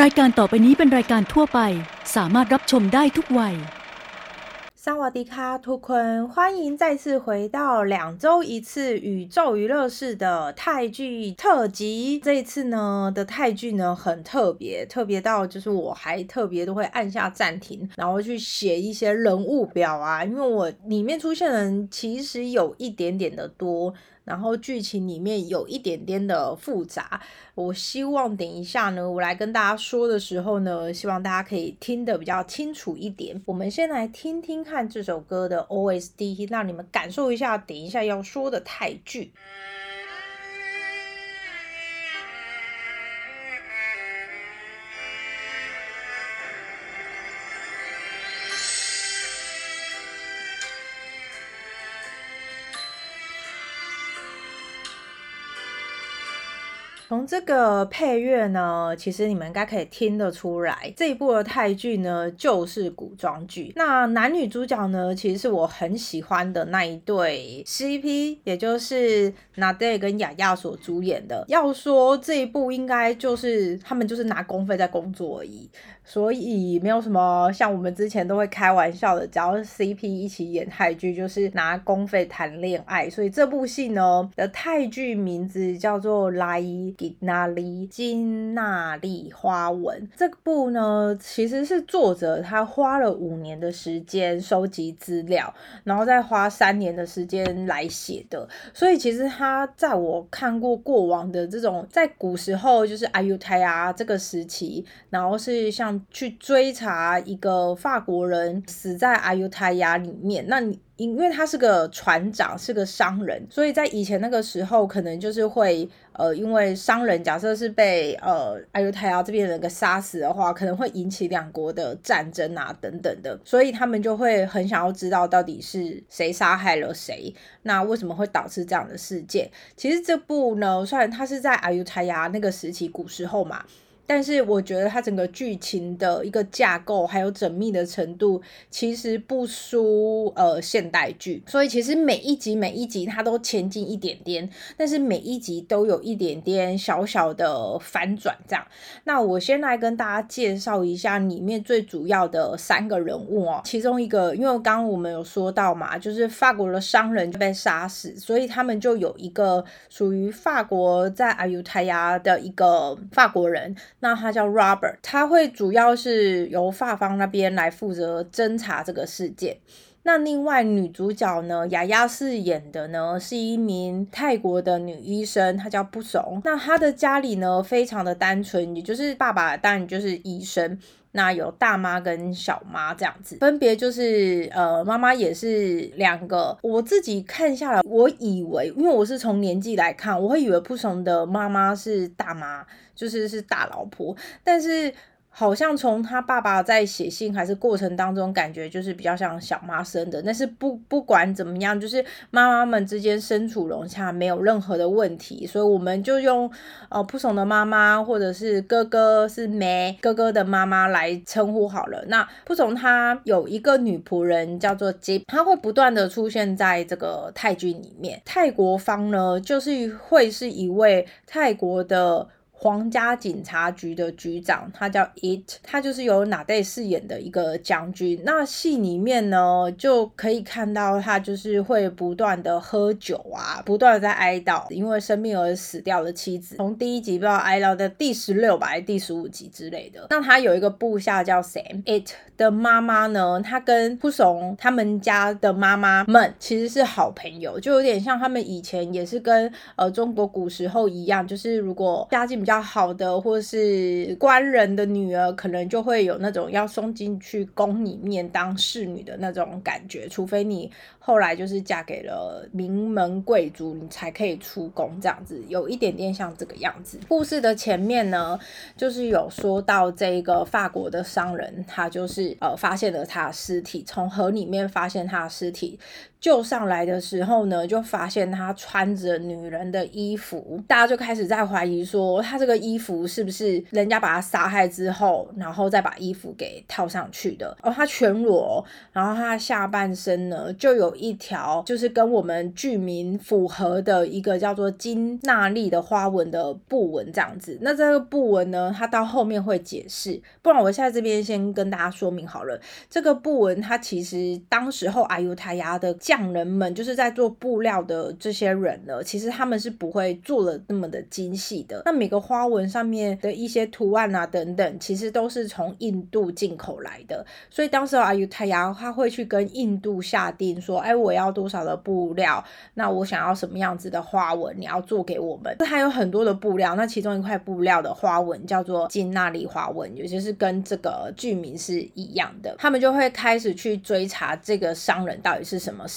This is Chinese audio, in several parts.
รายการต่อไปนี้เป็นรายการทั่วไป สามารถรับชมได้ทุกวัย 萨瓦迪卡图坤，欢迎再次回到两周一次宇宙娱乐室的泰剧特辑。这一次呢的泰剧呢很特别，特别到就是我还特别都会按下暂停，然后去写一些人物表啊，因为我里面出现的人其实有一点点的多。 然后剧情里面有一点点的复杂，我希望等一下呢，我来跟大家说的时候呢，希望大家可以听得比较清楚一点。我们先来听听看这首歌的 OSD，让你们感受一下等一下要说的泰剧。从这个配乐呢，其实你们应该可以听得出来，这一部的泰剧呢就是古装剧。那男女主角呢，其实是我很喜欢的那一对 CP，也就是 Nade 跟雅雅所主演的。要说这一部，应该就是他们就是拿公费在工作而已。所以没有什么像我们之前都会开玩笑的，只要 CP 一起演泰剧，就是拿公费谈恋爱。所以这部戏呢的泰剧名字叫做《来吉纳利金纳利花纹》。这部呢其实是作者他花了五年的时间收集资料，然后再花三年的时间来写的。所以其实他在我看过过往的这种在古时候就是阿尤泰啊这个时期，然后是像。去追查一个法国人死在阿尤泰亚里面，那你因为他是个船长，是个商人，所以在以前那个时候，可能就是会呃，因为商人假设是被呃阿尤泰亚这边人给杀死的话，可能会引起两国的战争啊等等的，所以他们就会很想要知道到底是谁杀害了谁，那为什么会导致这样的事件？其实这部呢，虽然它是在阿尤泰亚那个时期古时候嘛。但是我觉得它整个剧情的一个架构还有缜密的程度，其实不输呃现代剧。所以其实每一集每一集它都前进一点点，但是每一集都有一点点小小的反转。这样，那我先来跟大家介绍一下里面最主要的三个人物哦。其中一个，因为刚刚我们有说到嘛，就是法国的商人就被杀死，所以他们就有一个属于法国在阿尤泰亚的一个法国人。那他叫 Robert，他会主要是由发方那边来负责侦查这个事件。那另外女主角呢，雅雅饰演的呢是一名泰国的女医生，她叫不怂。那她的家里呢非常的单纯，也就是爸爸当然就是医生，那有大妈跟小妈这样子，分别就是呃妈妈也是两个。我自己看下来，我以为因为我是从年纪来看，我会以为不怂的妈妈是大妈。就是是大老婆，但是好像从他爸爸在写信还是过程当中，感觉就是比较像小妈生的。但是不不管怎么样，就是妈妈们之间身处融洽，没有任何的问题。所以我们就用呃扑怂的妈妈或者是哥哥是梅哥哥的妈妈来称呼好了。那扑怂他有一个女仆人叫做吉，他会不断的出现在这个泰剧里面。泰国方呢，就是会是一位泰国的。皇家警察局的局长，他叫 It，他就是由哪代饰演的一个将军。那戏里面呢，就可以看到他就是会不断的喝酒啊，不断的在哀悼，因为生病而死掉的妻子。从第一集不知道哀悼的第十六吧，还是第十五集之类的。那他有一个部下叫 Sam，It 的妈妈呢，她跟扑怂他们家的妈妈们其实是好朋友，就有点像他们以前也是跟呃中国古时候一样，就是如果家境比。较好的，或是官人的女儿，可能就会有那种要送进去宫里面当侍女的那种感觉，除非你后来就是嫁给了名门贵族，你才可以出宫这样子，有一点点像这个样子。故事的前面呢，就是有说到这个法国的商人，他就是呃发现了他的尸体，从河里面发现他的尸体。救上来的时候呢，就发现他穿着女人的衣服，大家就开始在怀疑说，他这个衣服是不是人家把他杀害之后，然后再把衣服给套上去的？哦，他全裸，然后他下半身呢就有一条，就是跟我们剧名符合的一个叫做金娜丽的花纹的布纹这样子。那这个布纹呢，它到后面会解释，不然我现在这边先跟大家说明好了，这个布纹它其实当时候阿尤泰亚的匠人们，就是在做布料的这些人呢，其实他们是不会做的那么的精细的。那每个花纹上面的一些图案啊等等，其实都是从印度进口来的。所以当时阿尤泰亚他会去跟印度下定说，哎，我要多少的布料，那我想要什么样子的花纹，你要做给我们。它有很多的布料，那其中一块布料的花纹叫做金纳利花纹，也就是跟这个剧名是一样的。他们就会开始去追查这个商人到底是什么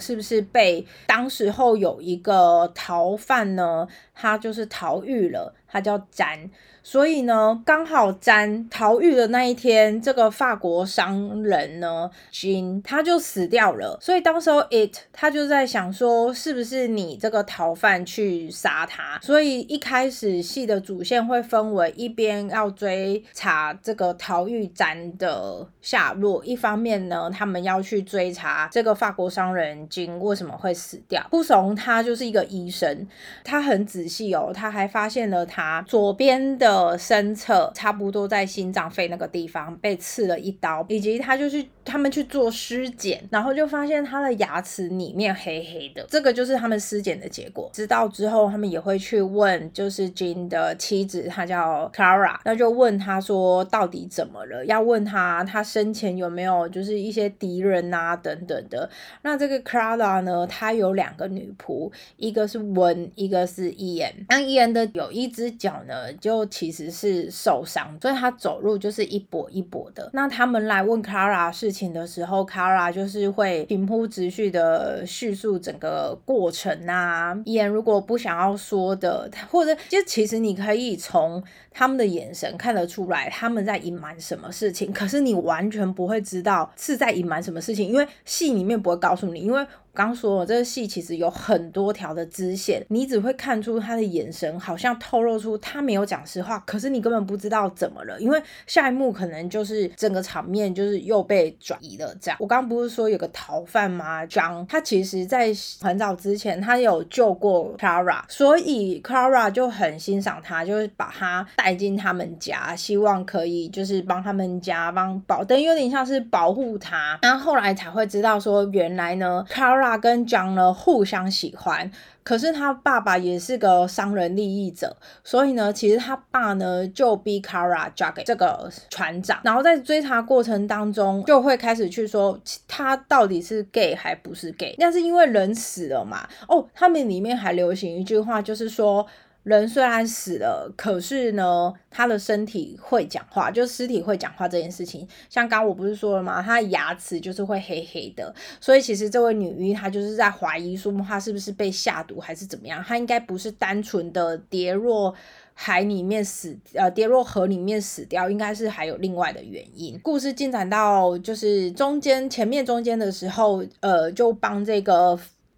是不是被当时候有一个逃犯呢？他就是逃狱了，他叫詹。所以呢，刚好詹逃狱的那一天，这个法国商人呢，金他就死掉了。所以当时候 it 他就在想说，是不是你这个逃犯去杀他？所以一开始戏的主线会分为一边要追查这个逃狱詹的下落，一方面呢，他们要去追查这个法国商人金为什么会死掉。不怂他就是一个医生，他很仔细哦，他还发现了他左边的。呃，身侧差不多在心脏肺那个地方被刺了一刀，以及他就是他们去做尸检，然后就发现他的牙齿里面黑黑的，这个就是他们尸检的结果。知道之后，他们也会去问，就是 Jean 的妻子，她叫 Clara，那就问他说到底怎么了？要问他他生前有没有就是一些敌人啊等等的。那这个 Clara 呢，她有两个女仆，一个是文，一个是 Ian。那 Ian 的有一只脚呢，就其实是受伤，所以他走路就是一跛一跛的。那他们来问 Clara 事情的时候，Clara 就是会平铺直叙的叙述整个过程啊。演如果不想要说的，或者就其实你可以从他们的眼神看得出来他们在隐瞒什么事情，可是你完全不会知道是在隐瞒什么事情，因为戏里面不会告诉你，因为。刚说了这个戏其实有很多条的支线，你只会看出他的眼神好像透露出他没有讲实话，可是你根本不知道怎么了，因为下一幕可能就是整个场面就是又被转移了。这样，我刚不是说有个逃犯吗？张他其实在很早之前他有救过 Clara，所以 Clara 就很欣赏他，就是把他带进他们家，希望可以就是帮他们家帮保，等于有点像是保护他。然后后来才会知道说，原来呢，Clara。爸跟姜呢互相喜欢，可是他爸爸也是个商人利益者，所以呢，其实他爸呢就逼 Kara 嫁给这个船长，然后在追查过程当中就会开始去说他到底是 gay 还不是 gay，那是因为人死了嘛。哦，他们里面还流行一句话，就是说。人虽然死了，可是呢，他的身体会讲话，就尸体会讲话这件事情。像刚我不是说了吗？他的牙齿就是会黑黑的，所以其实这位女医她就是在怀疑说，她是不是被下毒还是怎么样？她应该不是单纯的跌落海里面死，呃，跌落河里面死掉，应该是还有另外的原因。故事进展到就是中间前面中间的时候，呃，就帮这个。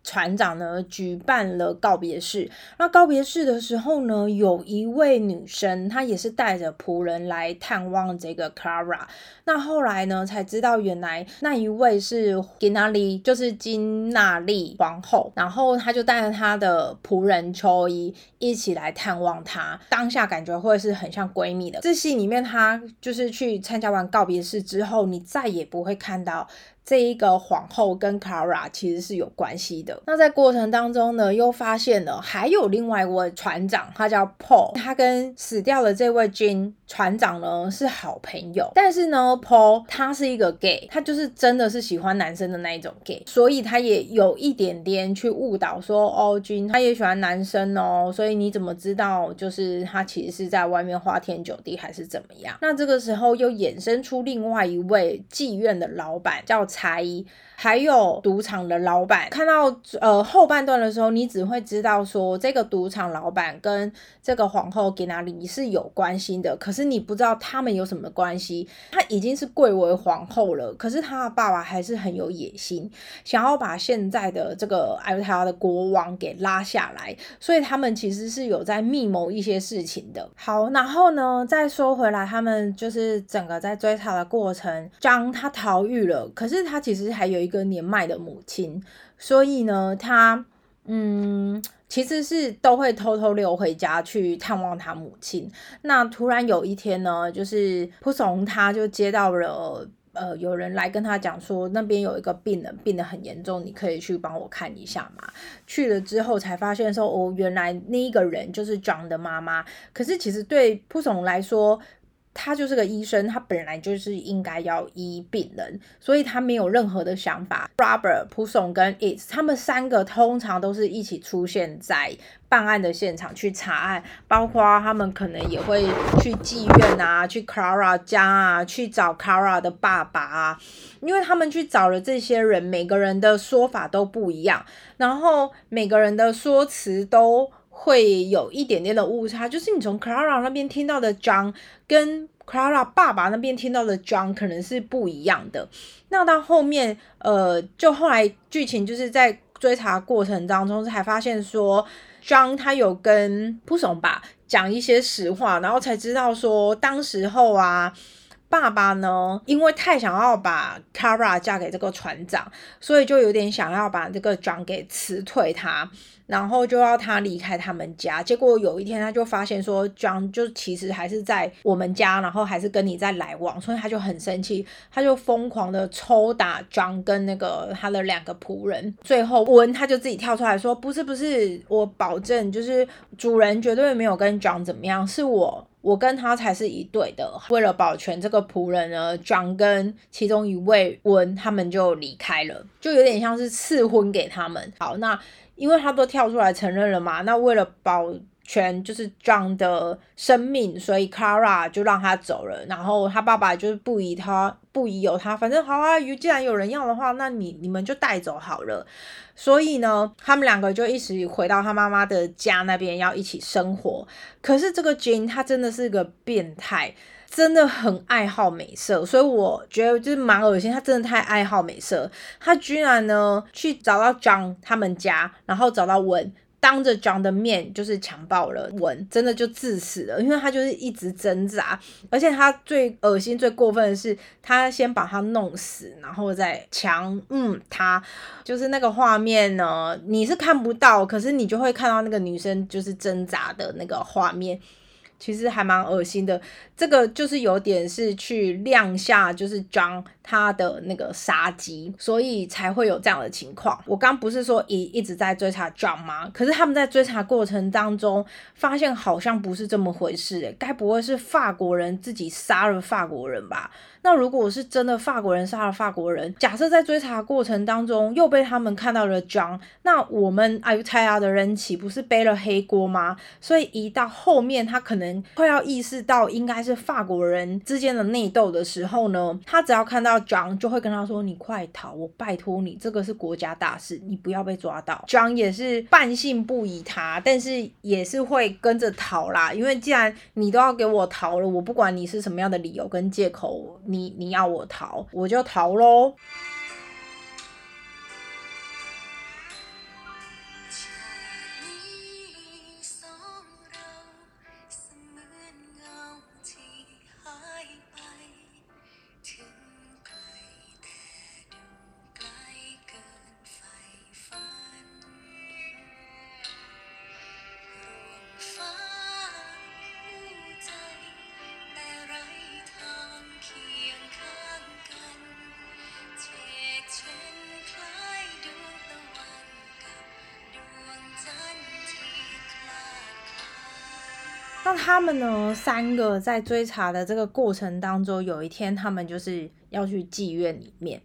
船长呢举办了告别式，那告别式的时候呢，有一位女生，她也是带着仆人来探望这个 Clara。那后来呢，才知道原来那一位是金娜丽，就是金娜丽皇后。然后她就带着她的仆人秋衣一起来探望她，当下感觉会是很像闺蜜的。这戏里面，她就是去参加完告别式之后，你再也不会看到。这一个皇后跟 Kara 其实是有关系的。那在过程当中呢，又发现了还有另外一位船长，他叫 Paul，他跟死掉的这位 Jin 船长呢是好朋友。但是呢，Paul 他是一个 gay，他就是真的是喜欢男生的那一种 gay，所以他也有一点点去误导说，哦君他也喜欢男生哦，所以你怎么知道就是他其实是在外面花天酒地还是怎么样？那这个时候又衍生出另外一位妓院的老板叫。差异。还有赌场的老板，看到呃后半段的时候，你只会知道说这个赌场老板跟这个皇后给哪里是有关系的，可是是你不知道他们有什么关系。她已经是贵为皇后了，可是她的爸爸还是很有野心，想要把现在的这个艾维塔的国王给拉下来，所以他们其实是有在密谋一些事情的。好，然后呢，再说回来，他们就是整个在追查的过程，张他逃狱了，可是他其实还有。一个年迈的母亲，所以呢，他嗯，其实是都会偷偷溜回家去探望他母亲。那突然有一天呢，就是蒲松他就接到了呃，有人来跟他讲说，那边有一个病人病得很严重，你可以去帮我看一下嘛。去了之后才发现说，哦，原来那一个人就是 John 的妈妈。可是其实对蒲松来说，他就是个医生，他本来就是应该要医病人，所以他没有任何的想法。Robert、普松跟 It，他们三个通常都是一起出现在办案的现场去查案，包括他们可能也会去妓院啊，去 Clara 家啊，去找 Clara 的爸爸啊，因为他们去找了这些人，每个人的说法都不一样，然后每个人的说辞都。会有一点点的误差，就是你从 Clara 那边听到的 John 跟 Clara 爸爸那边听到的 John 可能是不一样的。那到后面，呃，就后来剧情就是在追查过程当中才发现说，John 他有跟扑松爸讲一些实话，然后才知道说，当时候啊。爸爸呢，因为太想要把 Kara 嫁给这个船长，所以就有点想要把这个 John 给辞退他，然后就要他离开他们家。结果有一天，他就发现说，John 就其实还是在我们家，然后还是跟你在来往，所以他就很生气，他就疯狂的抽打 John 跟那个他的两个仆人。最后文他就自己跳出来说：“不是不是，我保证就是主人绝对没有跟 John 怎么样，是我。”我跟他才是一对的。为了保全这个仆人呢，John 跟其中一位温他们就离开了，就有点像是赐婚给他们。好，那因为他都跳出来承认了嘛，那为了保全就是 John 的生命，所以 Clara 就让他走了。然后他爸爸就是不疑他，不疑有他，反正好啊，既然有人要的话，那你你们就带走好了。所以呢，他们两个就一起回到他妈妈的家那边，要一起生活。可是这个 Jane 他真的是个变态，真的很爱好美色，所以我觉得就是蛮恶心。他真的太爱好美色，他居然呢去找到 John 他们家，然后找到文。当着 John 的面就是强暴了文，真的就致死了，因为他就是一直挣扎，而且他最恶心、最过分的是，他先把他弄死，然后再强嗯他，就是那个画面呢，你是看不到，可是你就会看到那个女生就是挣扎的那个画面。其实还蛮恶心的，这个就是有点是去亮下，就是张他的那个杀机，所以才会有这样的情况。我刚不是说一一直在追查 John 吗？可是他们在追查过程当中，发现好像不是这么回事，该不会是法国人自己杀了法国人吧？那如果是真的法国人杀了法国人，假设在追查过程当中又被他们看到了 John，那我们阿尤泰亚的人岂不是背了黑锅吗？所以一到后面他可能快要意识到应该是法国人之间的内斗的时候呢，他只要看到到 John 就会跟他说：“你快逃，我拜托你，这个是国家大事，你不要被抓到。”John 也是半信不疑他，但是也是会跟着逃啦，因为既然你都要给我逃了，我不管你是什么样的理由跟借口。你你要我逃，我就逃喽。那他们呢？三个在追查的这个过程当中，有一天他们就是要去妓院里面，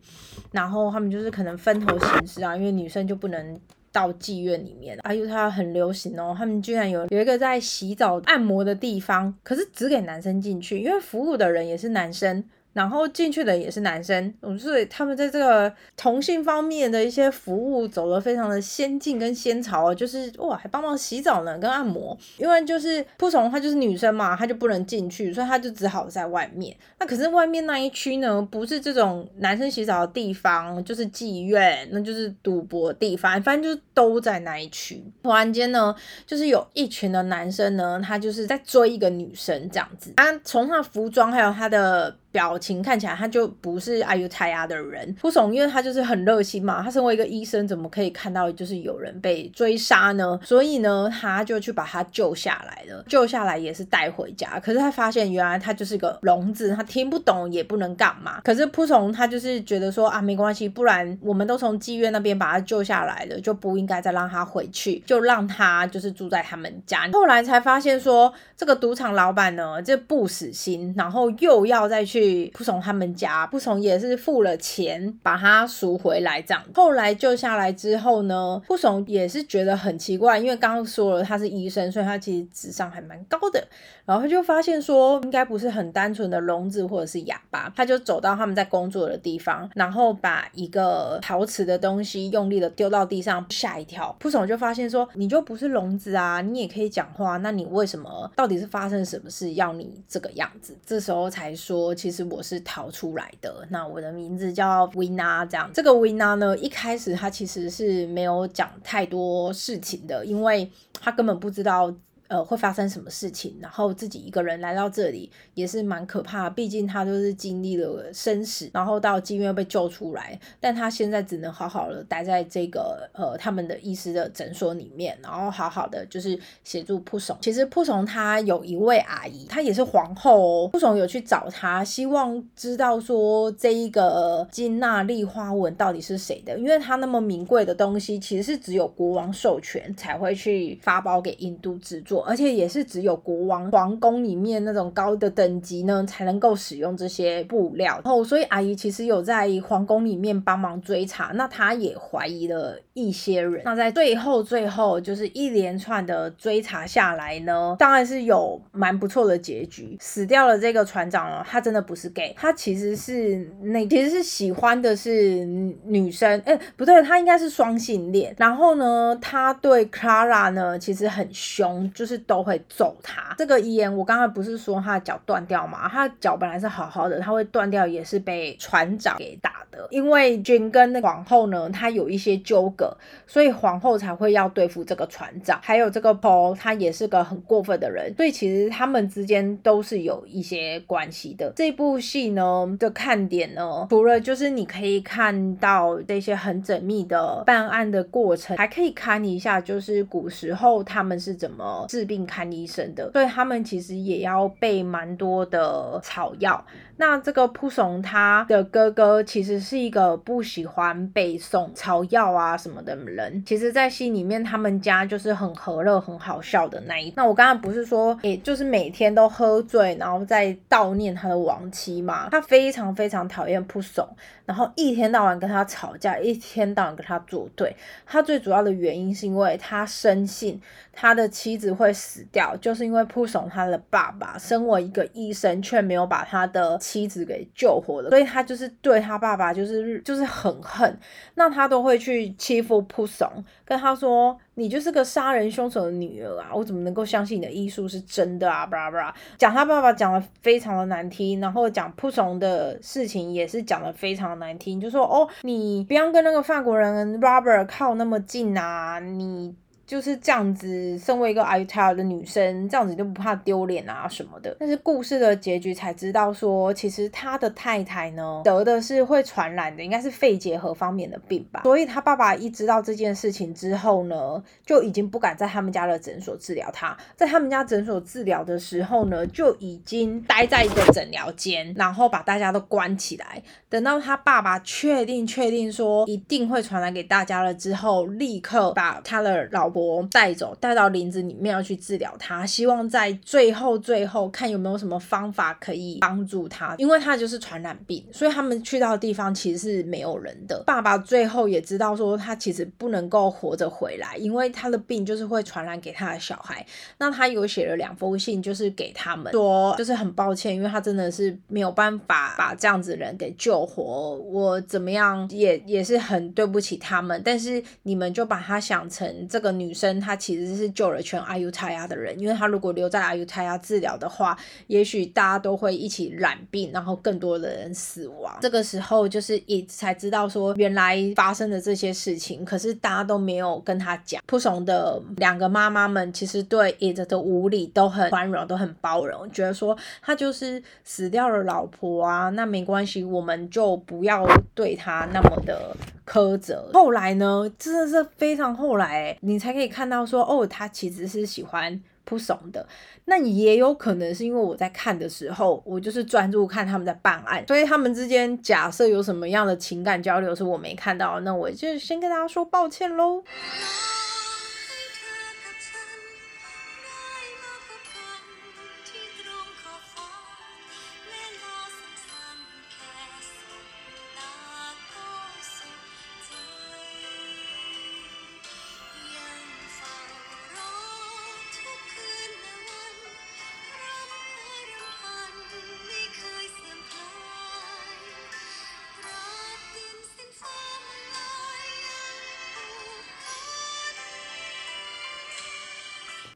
然后他们就是可能分头行事啊，因为女生就不能到妓院里面。哎呦，它很流行哦，他们居然有有一个在洗澡按摩的地方，可是只给男生进去，因为服务的人也是男生。然后进去的也是男生，所以他们在这个同性方面的一些服务走得非常的先进跟先潮，就是哇，还帮忙洗澡呢，跟按摩。因为就是扑虫，她就是女生嘛，她就不能进去，所以她就只好在外面。那可是外面那一区呢，不是这种男生洗澡的地方，就是妓院，那就是赌博地方，反正就是都在那一区。突然间呢，就是有一群的男生呢，他就是在追一个女生这样子。他从他服装还有他的。表情看起来他就不是阿尤泰亚的人，扑耸，因为他就是很热心嘛。他身为一个医生，怎么可以看到就是有人被追杀呢？所以呢，他就去把他救下来了。救下来也是带回家，可是他发现原来他就是个聋子，他听不懂也不能干嘛。可是扑从他就是觉得说啊，没关系，不然我们都从妓院那边把他救下来了，就不应该再让他回去，就让他就是住在他们家。后来才发现说，这个赌场老板呢，这不死心，然后又要再去。去扑从他们家，扑从也是付了钱把他赎回来，这样。后来救下来之后呢，扑从也是觉得很奇怪，因为刚刚说了他是医生，所以他其实智商还蛮高的。然后他就发现说，应该不是很单纯的聋子或者是哑巴，他就走到他们在工作的地方，然后把一个陶瓷的东西用力的丢到地上，吓一跳。扑从就发现说，你就不是聋子啊，你也可以讲话，那你为什么？到底是发生什么事要你这个样子？这时候才说，其实。是我是逃出来的，那我的名字叫维娜这样。这个维娜呢，一开始她其实是没有讲太多事情的，因为她根本不知道。呃，会发生什么事情？然后自己一个人来到这里也是蛮可怕，毕竟他就是经历了生死，然后到妓院被救出来，但他现在只能好好的待在这个呃他们的医师的诊所里面，然后好好的就是协助扑怂。其实扑从他有一位阿姨，她也是皇后哦，扑从有去找她，希望知道说这一个金娜丽花纹到底是谁的，因为他那么名贵的东西，其实是只有国王授权才会去发包给印度制作。而且也是只有国王皇宫里面那种高的等级呢，才能够使用这些布料。然后，所以阿姨其实有在皇宫里面帮忙追查，那她也怀疑了一些人。那在最后，最后就是一连串的追查下来呢，当然是有蛮不错的结局。死掉了这个船长哦，他真的不是 gay，他其实是那其实是喜欢的是女生，哎，不对，他应该是双性恋。然后呢，他对 Clara 呢其实很凶，就是。都会揍他。这个遗言，我刚才不是说他的脚断掉吗？他脚本来是好好的，他会断掉也是被船长给打的。因为君跟皇后呢，他有一些纠葛，所以皇后才会要对付这个船长。还有这个 Paul，他也是个很过分的人，所以其实他们之间都是有一些关系的。这部戏呢的看点呢，除了就是你可以看到这些很缜密的办案的过程，还可以看一下就是古时候他们是怎么治。病看医生的，所以他们其实也要备蛮多的草药。那这个扑怂他的哥哥其实是一个不喜欢背诵草药啊什么的人。其实，在戏里面，他们家就是很和乐、很好笑的那一。那我刚刚不是说，也，就是每天都喝醉，然后在悼念他的亡妻嘛？他非常非常讨厌不怂，然后一天到晚跟他吵架，一天到晚跟他作对。他最主要的原因是因为他深信他的妻子会死掉，就是因为扑怂他的爸爸身为一个医生，却没有把他的。妻子给救活了，所以他就是对他爸爸就是就是很恨，那他都会去欺负扑怂，跟他说你就是个杀人凶手的女儿啊，我怎么能够相信你的医术是真的啊？巴拉巴拉，讲他爸爸讲的非常的难听，然后讲仆从的事情也是讲的非常的难听，就说哦，你不要跟那个法国人 Robert 靠那么近啊，你。就是这样子，身为一个 i t a 的女生，这样子就不怕丢脸啊什么的。但是故事的结局才知道，说其实他的太太呢得的是会传染的，应该是肺结核方面的病吧。所以他爸爸一知道这件事情之后呢，就已经不敢在他们家的诊所治疗他。在他们家诊所治疗的时候呢，就已经待在一个诊疗间，然后把大家都关起来。等到他爸爸确定确定说一定会传染给大家了之后，立刻把他的老婆带走，带到林子里面要去治疗他，希望在最后最后看有没有什么方法可以帮助他，因为他就是传染病，所以他们去到的地方其实是没有人的。爸爸最后也知道说他其实不能够活着回来，因为他的病就是会传染给他的小孩。那他有写了两封信，就是给他们说，就是很抱歉，因为他真的是没有办法把这样子人给救活，我怎么样也也是很对不起他们，但是你们就把他想成这个女女生，她其实是救了全阿尤泰亚的人，因为她如果留在阿尤泰亚治疗的话，也许大家都会一起染病，然后更多的人死亡。这个时候就是一才知道说原来发生的这些事情，可是大家都没有跟他讲。扑怂的两个妈妈们其实对 it 的无理都很宽容，都很包容，觉得说他就是死掉了老婆啊，那没关系，我们就不要对他那么的苛责。后来呢，真的是非常后来，你才可以看到说，哦，他其实是喜欢扑怂的。那也有可能是因为我在看的时候，我就是专注看他们在办案，所以他们之间假设有什么样的情感交流是我没看到，那我就先跟大家说抱歉喽。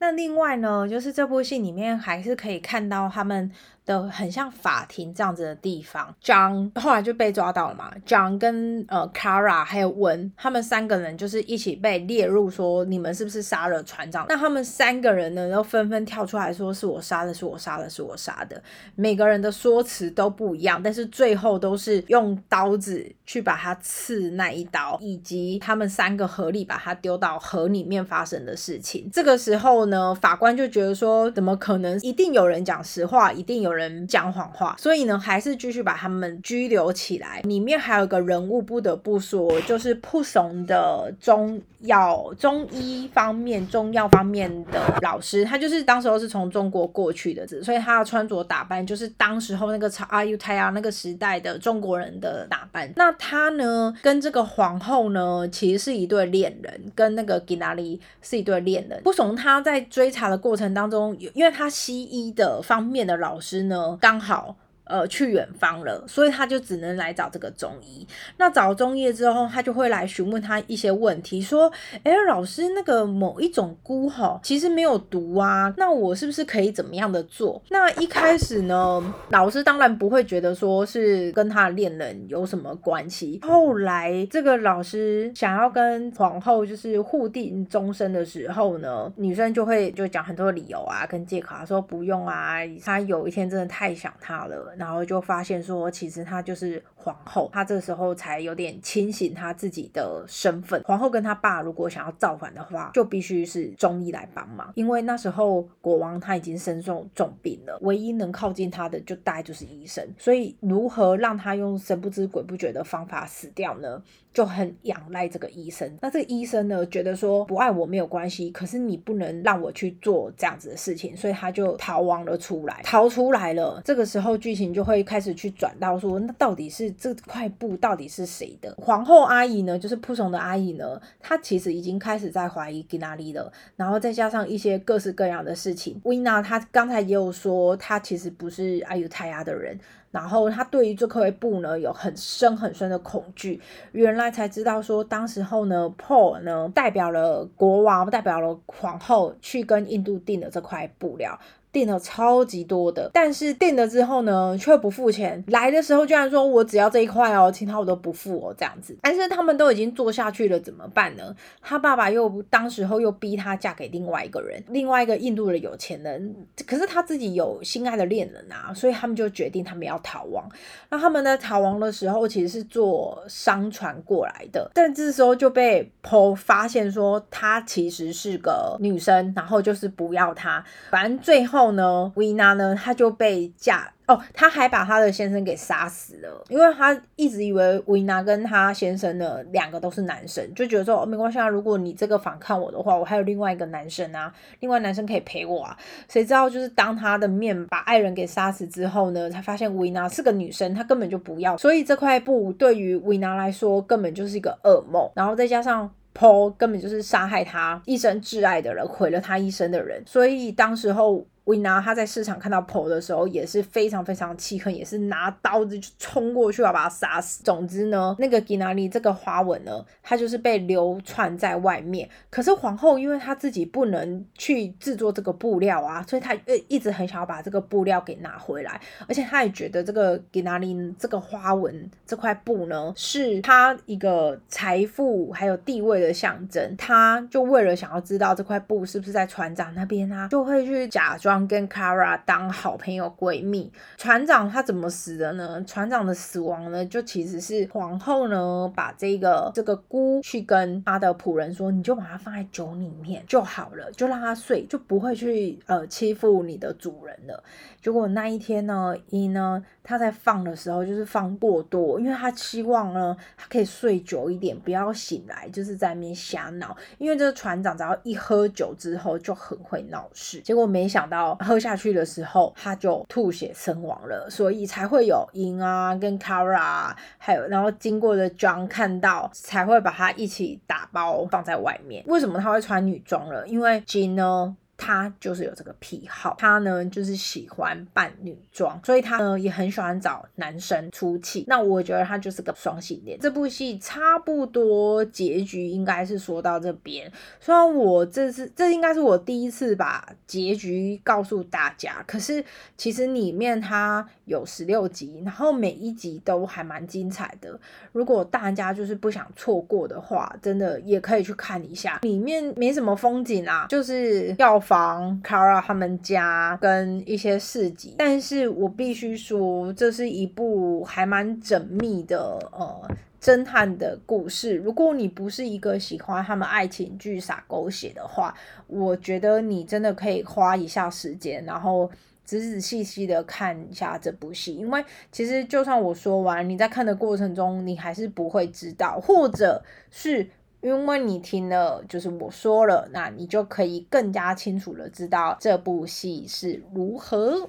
那另外呢，就是这部戏里面还是可以看到他们。的很像法庭这样子的地方，John 后来就被抓到了嘛。John 跟呃 Kara 还有文，他们三个人就是一起被列入说你们是不是杀了船长？那他们三个人呢，都纷纷跳出来说是我杀的，是我杀的，是我杀的。每个人的说辞都不一样，但是最后都是用刀子去把他刺那一刀，以及他们三个合力把他丢到河里面发生的事情。这个时候呢，法官就觉得说，怎么可能？一定有人讲实话，一定有。人人讲谎话，所以呢，还是继续把他们拘留起来。里面还有一个人物不得不说，就是扑怂的中药中医方面、中药方面的老师，他就是当时候是从中国过去的，所以他的穿着打扮就是当时候那个阿尤泰亚那个时代的中国人的打扮。那他呢，跟这个皇后呢，其实是一对恋人，跟那个吉纳利是一对恋人。不怂他在追查的过程当中，因为他西医的方面的老师。呢，刚好。呃，去远方了，所以他就只能来找这个中医。那找中医之后，他就会来询问他一些问题，说：“哎，老师，那个某一种菇哈，其实没有毒啊，那我是不是可以怎么样的做？”那一开始呢，老师当然不会觉得说是跟他的恋人有什么关系。后来这个老师想要跟皇后就是互定终身的时候呢，女生就会就讲很多理由啊，跟借口啊说不用啊，他有一天真的太想他了。然后就发现说，其实她就是皇后，她这时候才有点清醒她自己的身份。皇后跟她爸如果想要造反的话，就必须是中医来帮忙，因为那时候国王他已经身受重病了，唯一能靠近他的就大概就是医生。所以如何让他用神不知鬼不觉的方法死掉呢？就很仰赖这个医生。那这个医生呢，觉得说不爱我没有关系，可是你不能让我去做这样子的事情，所以他就逃亡了出来。逃出来了，这个时候剧情就会开始去转到说，那到底是这块布到底是谁的？皇后阿姨呢，就是扑虫的阿姨呢，她其实已经开始在怀疑吉娜丽了。然后再加上一些各式各样的事情，维娜她刚才也有说，她其实不是阿尤泰亚的人。然后他对于这块布呢有很深很深的恐惧，原来才知道说，当时候呢，Paul 呢代表了国王，代表了皇后去跟印度订的这块布料。订了超级多的，但是订了之后呢，却不付钱。来的时候居然说我只要这一块哦，其他我都不付哦，这样子。但是他们都已经做下去了，怎么办呢？他爸爸又当时候又逼他嫁给另外一个人，另外一个印度的有钱人。可是他自己有心爱的恋人啊，所以他们就决定他们要逃亡。那他们在逃亡的时候，其实是坐商船过来的，但这时候就被 Po 发现说她其实是个女生，然后就是不要她，反正最后。后呢，维娜呢，她就被嫁。哦，她还把她的先生给杀死了，因为她一直以为维娜跟她先生呢两个都是男生，就觉得说哦没关系啊，如果你这个反抗我的话，我还有另外一个男生啊，另外男生可以陪我啊。谁知道就是当她的面把爱人给杀死之后呢，才发现维娜是个女生，她根本就不要，所以这块布对于维娜来说根本就是一个噩梦，然后再加上。Paul 根本就是杀害他一生挚爱的人，毁了他一生的人，所以当时候。维娜他在市场看到 Paul 的时候也是非常非常气恨，也是拿刀子就冲过去要把他杀死。总之呢，那个吉娜丽这个花纹呢，它就是被流传在外面。可是皇后因为她自己不能去制作这个布料啊，所以她呃一直很想要把这个布料给拿回来，而且她也觉得这个吉娜丽这个花纹这块布呢，是她一个财富还有地位的象征。她就为了想要知道这块布是不是在船长那边啊，就会去假装。跟 Kara 当好朋友闺蜜，船长他怎么死的呢？船长的死亡呢，就其实是皇后呢把这个这个菇去跟他的仆人说，你就把它放在酒里面就好了，就让它睡，就不会去呃欺负你的主人了。结果那一天呢，一呢他在放的时候就是放过多，因为他希望呢他可以睡久一点，不要醒来就是在那边瞎闹。因为这个船长只要一喝酒之后就很会闹事，结果没想到。喝下去的时候，他就吐血身亡了，所以才会有英啊跟 Kara，还有然后经过的 John 看到，才会把他一起打包放在外面。为什么他会穿女装了？因为 Jin 呢？他就是有这个癖好，他呢就是喜欢扮女装，所以他呢也很喜欢找男生出气。那我觉得他就是个双性恋。这部戏差不多结局应该是说到这边，虽然我这是这应该是我第一次把结局告诉大家，可是其实里面它有十六集，然后每一集都还蛮精彩的。如果大家就是不想错过的话，真的也可以去看一下。里面没什么风景啊，就是要。房 Kara 他们家跟一些市集，但是我必须说，这是一部还蛮缜密的呃侦探的故事。如果你不是一个喜欢他们爱情剧撒狗血的话，我觉得你真的可以花一下时间，然后仔仔细细的看一下这部戏。因为其实就算我说完，你在看的过程中，你还是不会知道，或者是。因为你听了，就是我说了，那你就可以更加清楚的知道这部戏是如何。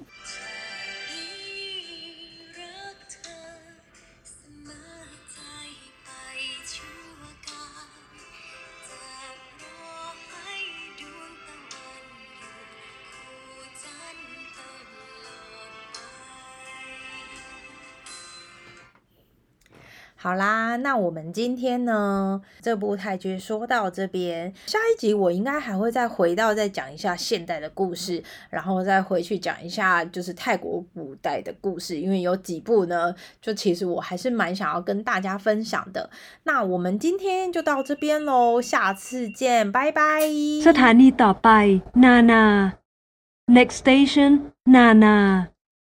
好啦，那我们今天呢这部泰剧说到这边，下一集我应该还会再回到再讲一下现代的故事，然后再回去讲一下就是泰国古代的故事，因为有几部呢，就其实我还是蛮想要跟大家分享的。那我们今天就到这边喽，下次见，拜拜。สถานีต่อไปนานา next station นานา